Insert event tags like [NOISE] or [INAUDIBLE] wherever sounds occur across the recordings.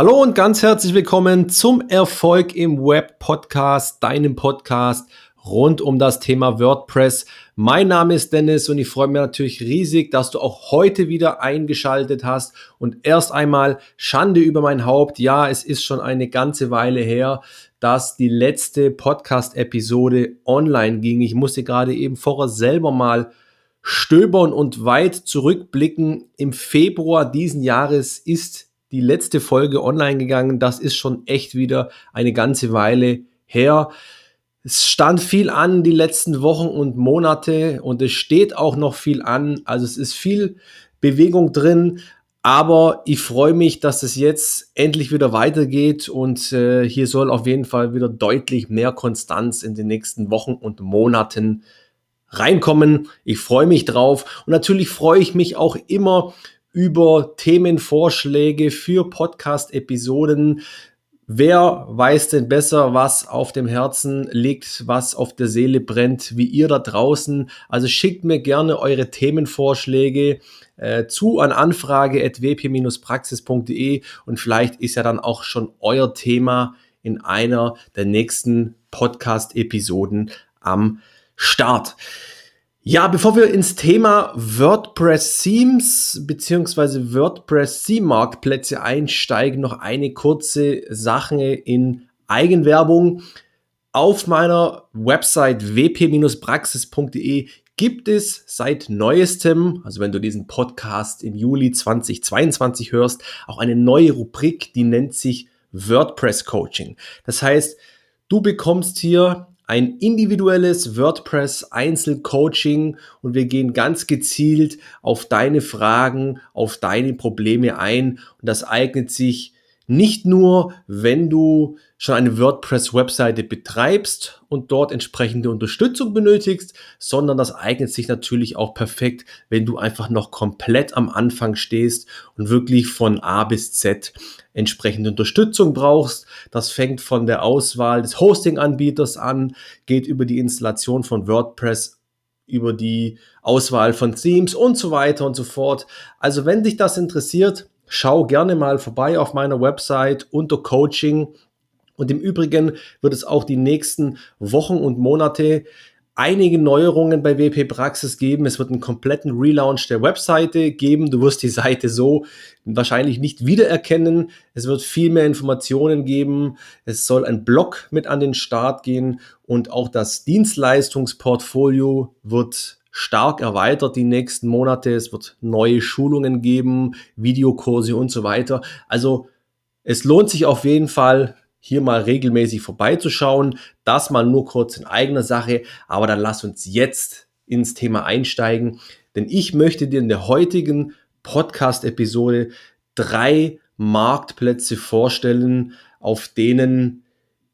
Hallo und ganz herzlich willkommen zum Erfolg im Web Podcast, deinem Podcast rund um das Thema WordPress. Mein Name ist Dennis und ich freue mich natürlich riesig, dass du auch heute wieder eingeschaltet hast. Und erst einmal Schande über mein Haupt. Ja, es ist schon eine ganze Weile her, dass die letzte Podcast-Episode online ging. Ich musste gerade eben vorher selber mal stöbern und weit zurückblicken. Im Februar diesen Jahres ist die letzte Folge online gegangen. Das ist schon echt wieder eine ganze Weile her. Es stand viel an die letzten Wochen und Monate und es steht auch noch viel an. Also es ist viel Bewegung drin. Aber ich freue mich, dass es jetzt endlich wieder weitergeht und äh, hier soll auf jeden Fall wieder deutlich mehr Konstanz in den nächsten Wochen und Monaten reinkommen. Ich freue mich drauf und natürlich freue ich mich auch immer über Themenvorschläge für Podcast-Episoden. Wer weiß denn besser, was auf dem Herzen liegt, was auf der Seele brennt, wie ihr da draußen? Also schickt mir gerne eure Themenvorschläge äh, zu an anfrage.wp-praxis.de und vielleicht ist ja dann auch schon euer Thema in einer der nächsten Podcast-Episoden am Start. Ja, bevor wir ins Thema WordPress Themes bzw. WordPress Theme Marktplätze einsteigen, noch eine kurze Sache in Eigenwerbung. Auf meiner Website wp-praxis.de gibt es seit neuestem, also wenn du diesen Podcast im Juli 2022 hörst, auch eine neue Rubrik, die nennt sich WordPress Coaching. Das heißt, du bekommst hier ein individuelles WordPress Einzelcoaching und wir gehen ganz gezielt auf deine Fragen, auf deine Probleme ein. Und das eignet sich nicht nur, wenn du schon eine WordPress-Webseite betreibst und dort entsprechende Unterstützung benötigst, sondern das eignet sich natürlich auch perfekt, wenn du einfach noch komplett am Anfang stehst und wirklich von A bis Z entsprechende Unterstützung brauchst. Das fängt von der Auswahl des Hosting-Anbieters an, geht über die Installation von WordPress über die Auswahl von Themes und so weiter und so fort. Also wenn dich das interessiert, schau gerne mal vorbei auf meiner Website unter Coaching und im Übrigen wird es auch die nächsten Wochen und Monate einige Neuerungen bei WP Praxis geben. Es wird einen kompletten Relaunch der Webseite geben. Du wirst die Seite so wahrscheinlich nicht wiedererkennen. Es wird viel mehr Informationen geben. Es soll ein Blog mit an den Start gehen und auch das Dienstleistungsportfolio wird stark erweitert die nächsten Monate. Es wird neue Schulungen geben, Videokurse und so weiter. Also es lohnt sich auf jeden Fall, hier mal regelmäßig vorbeizuschauen. Das mal nur kurz in eigener Sache, aber dann lass uns jetzt ins Thema einsteigen, denn ich möchte dir in der heutigen Podcast-Episode drei Marktplätze vorstellen, auf denen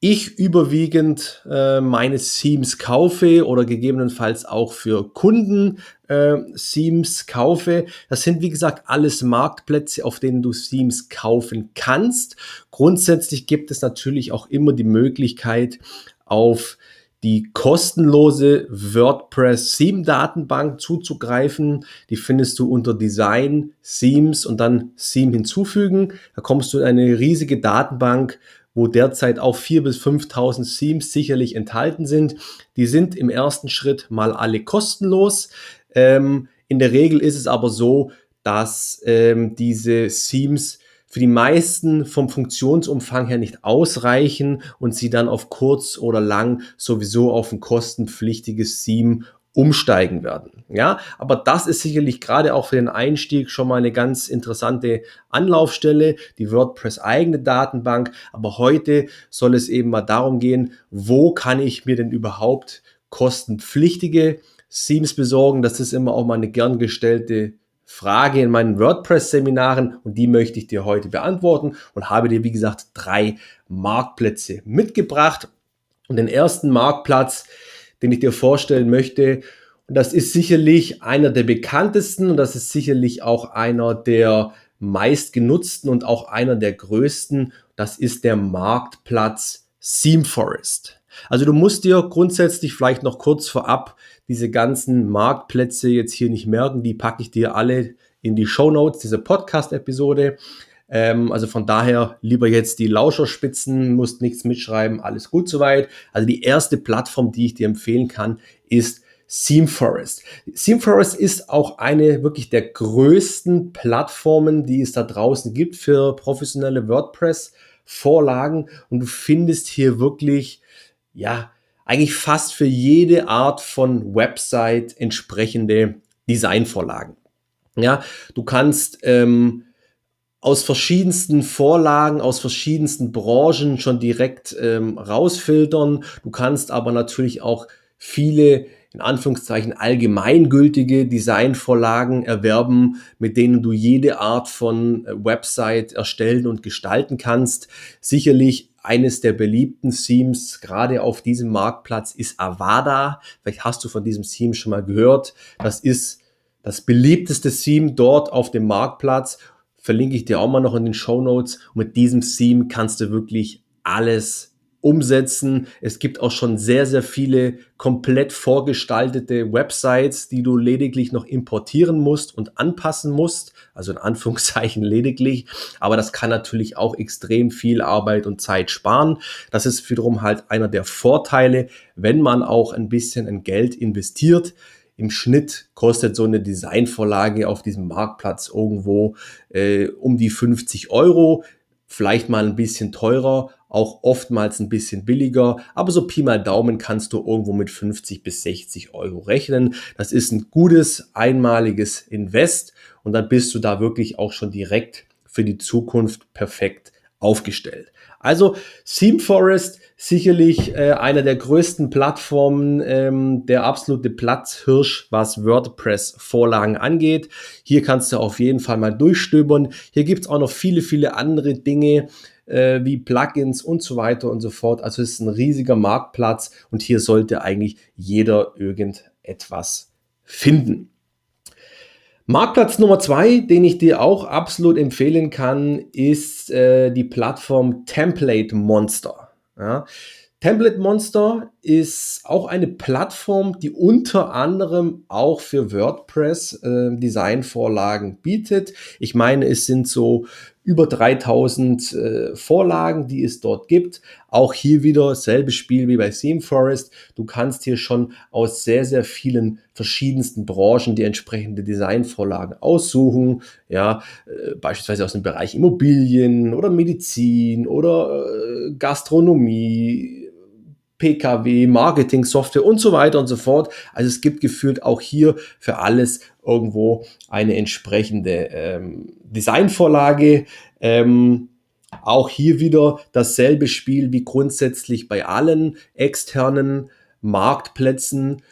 ich überwiegend äh, meine Themes kaufe oder gegebenenfalls auch für Kunden äh, Themes kaufe. Das sind wie gesagt alles Marktplätze, auf denen du Themes kaufen kannst. Grundsätzlich gibt es natürlich auch immer die Möglichkeit auf die kostenlose WordPress Theme Datenbank zuzugreifen. Die findest du unter Design, Themes und dann Theme hinzufügen. Da kommst du in eine riesige Datenbank wo derzeit auch 4.000 bis 5.000 Themes sicherlich enthalten sind. Die sind im ersten Schritt mal alle kostenlos. Ähm, in der Regel ist es aber so, dass ähm, diese Themes für die meisten vom Funktionsumfang her nicht ausreichen und sie dann auf kurz oder lang sowieso auf ein kostenpflichtiges Theme umsteigen werden. Ja, aber das ist sicherlich gerade auch für den Einstieg schon mal eine ganz interessante Anlaufstelle, die WordPress eigene Datenbank. Aber heute soll es eben mal darum gehen, wo kann ich mir denn überhaupt kostenpflichtige Themes besorgen? Das ist immer auch mal eine gern gestellte Frage in meinen WordPress-Seminaren und die möchte ich dir heute beantworten und habe dir, wie gesagt, drei Marktplätze mitgebracht. Und den ersten Marktplatz, den ich dir vorstellen möchte. Und das ist sicherlich einer der bekanntesten und das ist sicherlich auch einer der meistgenutzten und auch einer der größten. Das ist der Marktplatz Seamforest. Also du musst dir grundsätzlich vielleicht noch kurz vorab diese ganzen Marktplätze jetzt hier nicht merken. Die packe ich dir alle in die Show Notes dieser Podcast-Episode. Ähm, also von daher lieber jetzt die Lauscherspitzen, musst nichts mitschreiben, alles gut soweit. Also die erste Plattform, die ich dir empfehlen kann, ist ThemeForest. ThemeForest ist auch eine wirklich der größten Plattformen, die es da draußen gibt für professionelle WordPress-Vorlagen. Und du findest hier wirklich, ja, eigentlich fast für jede Art von Website entsprechende Designvorlagen. Ja, du kannst ähm, aus verschiedensten Vorlagen, aus verschiedensten Branchen schon direkt ähm, rausfiltern. Du kannst aber natürlich auch viele in Anführungszeichen allgemeingültige Designvorlagen erwerben, mit denen du jede Art von äh, Website erstellen und gestalten kannst. Sicherlich eines der beliebten Themes gerade auf diesem Marktplatz ist Avada. Vielleicht hast du von diesem Theme schon mal gehört. Das ist das beliebteste Theme dort auf dem Marktplatz. Verlinke ich dir auch mal noch in den Show Notes. Mit diesem Theme kannst du wirklich alles umsetzen. Es gibt auch schon sehr, sehr viele komplett vorgestaltete Websites, die du lediglich noch importieren musst und anpassen musst. Also in Anführungszeichen [LAUGHS] lediglich. Aber das kann natürlich auch extrem viel Arbeit und Zeit sparen. Das ist wiederum halt einer der Vorteile, wenn man auch ein bisschen in Geld investiert. Im Schnitt kostet so eine Designvorlage auf diesem Marktplatz irgendwo äh, um die 50 Euro. Vielleicht mal ein bisschen teurer, auch oftmals ein bisschen billiger, aber so Pi mal Daumen kannst du irgendwo mit 50 bis 60 Euro rechnen. Das ist ein gutes, einmaliges Invest. Und dann bist du da wirklich auch schon direkt für die Zukunft perfekt aufgestellt. Also ThemeForest sicherlich äh, einer der größten Plattformen, ähm, der absolute Platzhirsch, was WordPress-Vorlagen angeht. Hier kannst du auf jeden Fall mal durchstöbern. Hier gibt's auch noch viele, viele andere Dinge äh, wie Plugins und so weiter und so fort. Also es ist ein riesiger Marktplatz und hier sollte eigentlich jeder irgendetwas finden. Marktplatz Nummer zwei, den ich dir auch absolut empfehlen kann, ist äh, die Plattform Template Monster. Ja. Template Monster ist auch eine Plattform, die unter anderem auch für WordPress äh, Designvorlagen bietet. Ich meine, es sind so über 3000 äh, Vorlagen, die es dort gibt. Auch hier wieder selbe Spiel wie bei ThemeForest. Du kannst hier schon aus sehr, sehr vielen verschiedensten Branchen die entsprechende Designvorlagen aussuchen. Ja, äh, beispielsweise aus dem Bereich Immobilien oder Medizin oder äh, Gastronomie, PKW, Marketing, Software und so weiter und so fort. Also es gibt gefühlt auch hier für alles irgendwo eine entsprechende ähm, Designvorlage. Ähm, auch hier wieder dasselbe Spiel wie grundsätzlich bei allen externen Marktplätzen.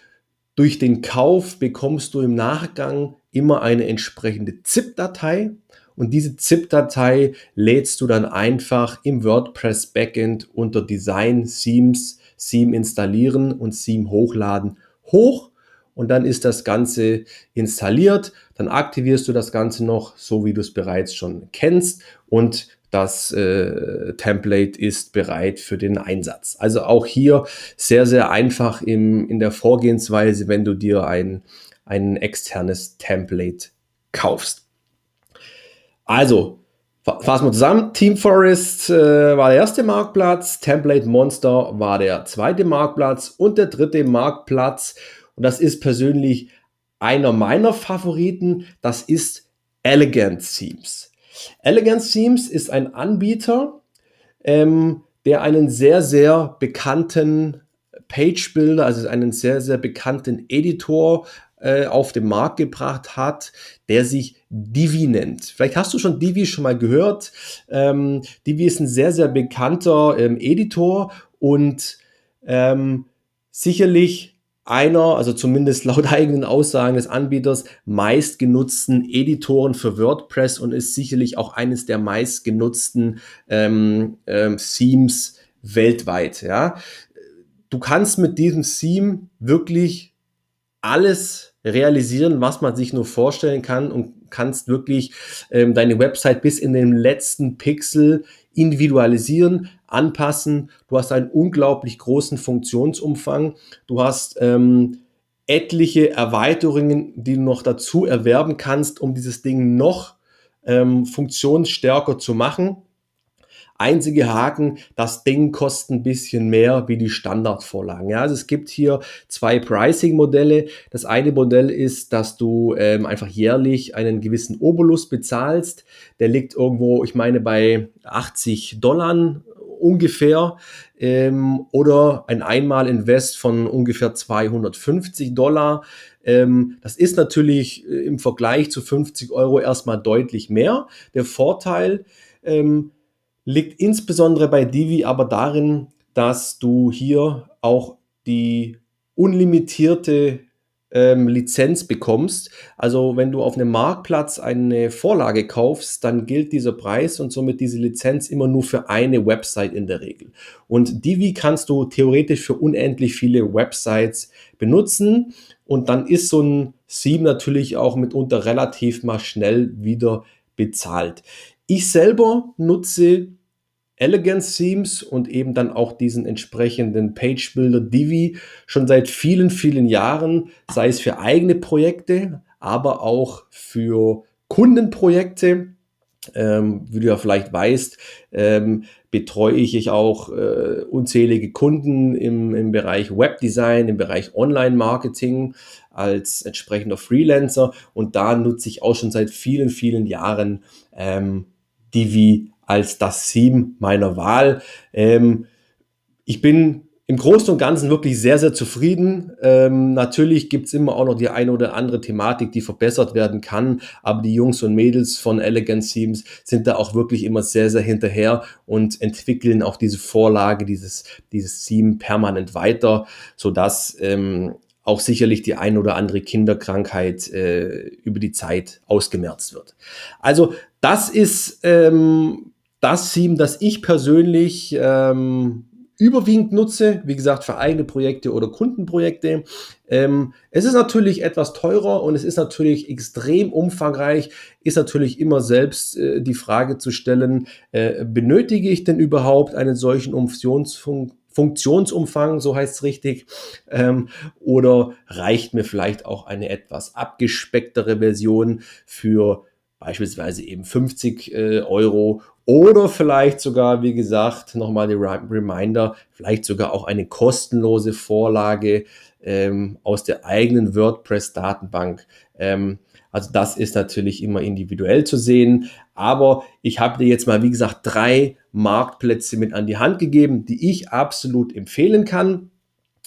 Durch den Kauf bekommst du im Nachgang immer eine entsprechende ZIP-Datei und diese ZIP-Datei lädst du dann einfach im WordPress Backend unter Design Themes, Theme installieren und Theme hochladen hoch und dann ist das Ganze installiert. Dann aktivierst du das Ganze noch, so wie du es bereits schon kennst und das äh, Template ist bereit für den Einsatz. Also auch hier sehr, sehr einfach im, in der Vorgehensweise, wenn du dir ein, ein externes Template kaufst. Also, fassen wir zusammen. Team Forest äh, war der erste Marktplatz, Template Monster war der zweite Marktplatz und der dritte Marktplatz und das ist persönlich einer meiner Favoriten, das ist Elegant Themes. Elegant Themes ist ein Anbieter, ähm, der einen sehr, sehr bekannten Page Builder, also einen sehr, sehr bekannten Editor äh, auf den Markt gebracht hat, der sich Divi nennt. Vielleicht hast du schon Divi schon mal gehört. Ähm, Divi ist ein sehr, sehr bekannter ähm, Editor und ähm, sicherlich einer, also zumindest laut [LAUGHS] eigenen Aussagen des Anbieters, meistgenutzten Editoren für WordPress und ist sicherlich auch eines der meistgenutzten ähm, ähm, Themes weltweit. Ja. Du kannst mit diesem Theme wirklich alles realisieren, was man sich nur vorstellen kann und kannst wirklich ähm, deine Website bis in den letzten Pixel individualisieren, anpassen. Du hast einen unglaublich großen Funktionsumfang. Du hast ähm, etliche Erweiterungen, die du noch dazu erwerben kannst, um dieses Ding noch ähm, funktionsstärker zu machen. Einzige Haken, das Ding kostet ein bisschen mehr wie die Standardvorlagen. Ja, also es gibt hier zwei Pricing-Modelle. Das eine Modell ist, dass du ähm, einfach jährlich einen gewissen Obolus bezahlst. Der liegt irgendwo, ich meine, bei 80 Dollar ungefähr ähm, oder ein Einmal-Invest von ungefähr 250 Dollar. Ähm, das ist natürlich äh, im Vergleich zu 50 Euro erstmal deutlich mehr. Der Vorteil, ähm, liegt insbesondere bei Divi aber darin, dass du hier auch die unlimitierte ähm, Lizenz bekommst. Also wenn du auf einem Marktplatz eine Vorlage kaufst, dann gilt dieser Preis und somit diese Lizenz immer nur für eine Website in der Regel. Und Divi kannst du theoretisch für unendlich viele Websites benutzen und dann ist so ein Theme natürlich auch mitunter relativ mal schnell wieder bezahlt. Ich selber nutze Elegance Themes und eben dann auch diesen entsprechenden Page Builder Divi schon seit vielen, vielen Jahren, sei es für eigene Projekte, aber auch für Kundenprojekte. Ähm, wie du ja vielleicht weißt, ähm, betreue ich auch äh, unzählige Kunden im, im Bereich Webdesign, im Bereich Online-Marketing als entsprechender Freelancer und da nutze ich auch schon seit vielen, vielen Jahren ähm, Divi als das Theme meiner Wahl. Ähm, ich bin im Großen und Ganzen wirklich sehr, sehr zufrieden. Ähm, natürlich gibt's immer auch noch die eine oder andere Thematik, die verbessert werden kann, aber die Jungs und Mädels von Elegant Themes sind da auch wirklich immer sehr, sehr hinterher und entwickeln auch diese Vorlage, dieses, dieses Theme permanent weiter, sodass ähm, auch sicherlich die ein oder andere Kinderkrankheit äh, über die Zeit ausgemerzt wird. Also das ist ähm, das Theme, das ich persönlich ähm, überwiegend nutze, wie gesagt, für eigene Projekte oder Kundenprojekte. Ähm, es ist natürlich etwas teurer und es ist natürlich extrem umfangreich, ist natürlich immer selbst äh, die Frage zu stellen, äh, benötige ich denn überhaupt einen solchen Funktionsfunk Funktionsumfang, so heißt es richtig, ähm, oder reicht mir vielleicht auch eine etwas abgespecktere Version für beispielsweise eben 50 äh, Euro oder vielleicht sogar, wie gesagt, nochmal die Reminder, vielleicht sogar auch eine kostenlose Vorlage ähm, aus der eigenen WordPress-Datenbank. Ähm, also das ist natürlich immer individuell zu sehen. Aber ich habe dir jetzt mal, wie gesagt, drei Marktplätze mit an die Hand gegeben, die ich absolut empfehlen kann.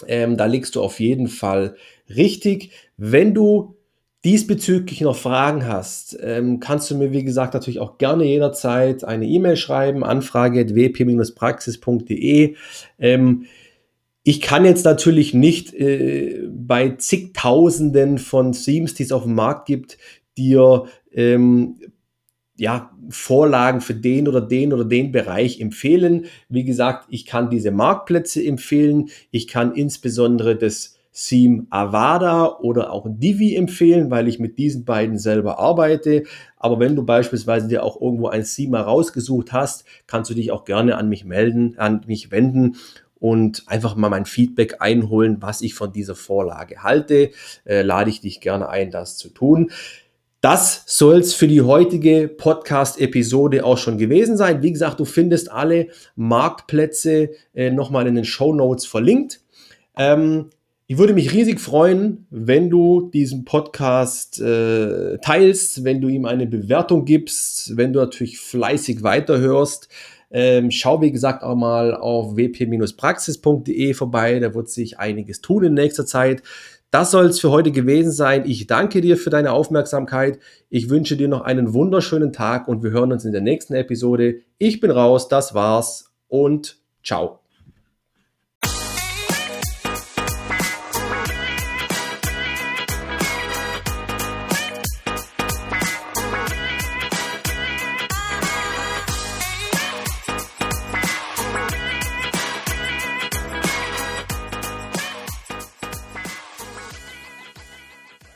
Ähm, da liegst du auf jeden Fall richtig. Wenn du diesbezüglich noch Fragen hast, ähm, kannst du mir, wie gesagt, natürlich auch gerne jederzeit eine E-Mail schreiben, anfrage.wp-praxis.de. Ähm, ich kann jetzt natürlich nicht äh, bei zigtausenden von Themes, die es auf dem Markt gibt, dir ähm, ja, Vorlagen für den oder den oder den Bereich empfehlen. Wie gesagt, ich kann diese Marktplätze empfehlen. Ich kann insbesondere das Seam Avada oder auch Divi empfehlen, weil ich mit diesen beiden selber arbeite. Aber wenn du beispielsweise dir auch irgendwo ein Seam rausgesucht hast, kannst du dich auch gerne an mich melden, an mich wenden und einfach mal mein Feedback einholen, was ich von dieser Vorlage halte. Äh, lade ich dich gerne ein, das zu tun. Das soll's für die heutige Podcast-Episode auch schon gewesen sein. Wie gesagt, du findest alle Marktplätze äh, nochmal in den Show Notes verlinkt. Ähm, ich würde mich riesig freuen, wenn du diesen Podcast äh, teilst, wenn du ihm eine Bewertung gibst, wenn du natürlich fleißig weiterhörst. Ähm, schau, wie gesagt, auch mal auf wp-praxis.de vorbei. Da wird sich einiges tun in nächster Zeit. Das soll es für heute gewesen sein. Ich danke dir für deine Aufmerksamkeit. Ich wünsche dir noch einen wunderschönen Tag und wir hören uns in der nächsten Episode. Ich bin raus, das war's und ciao.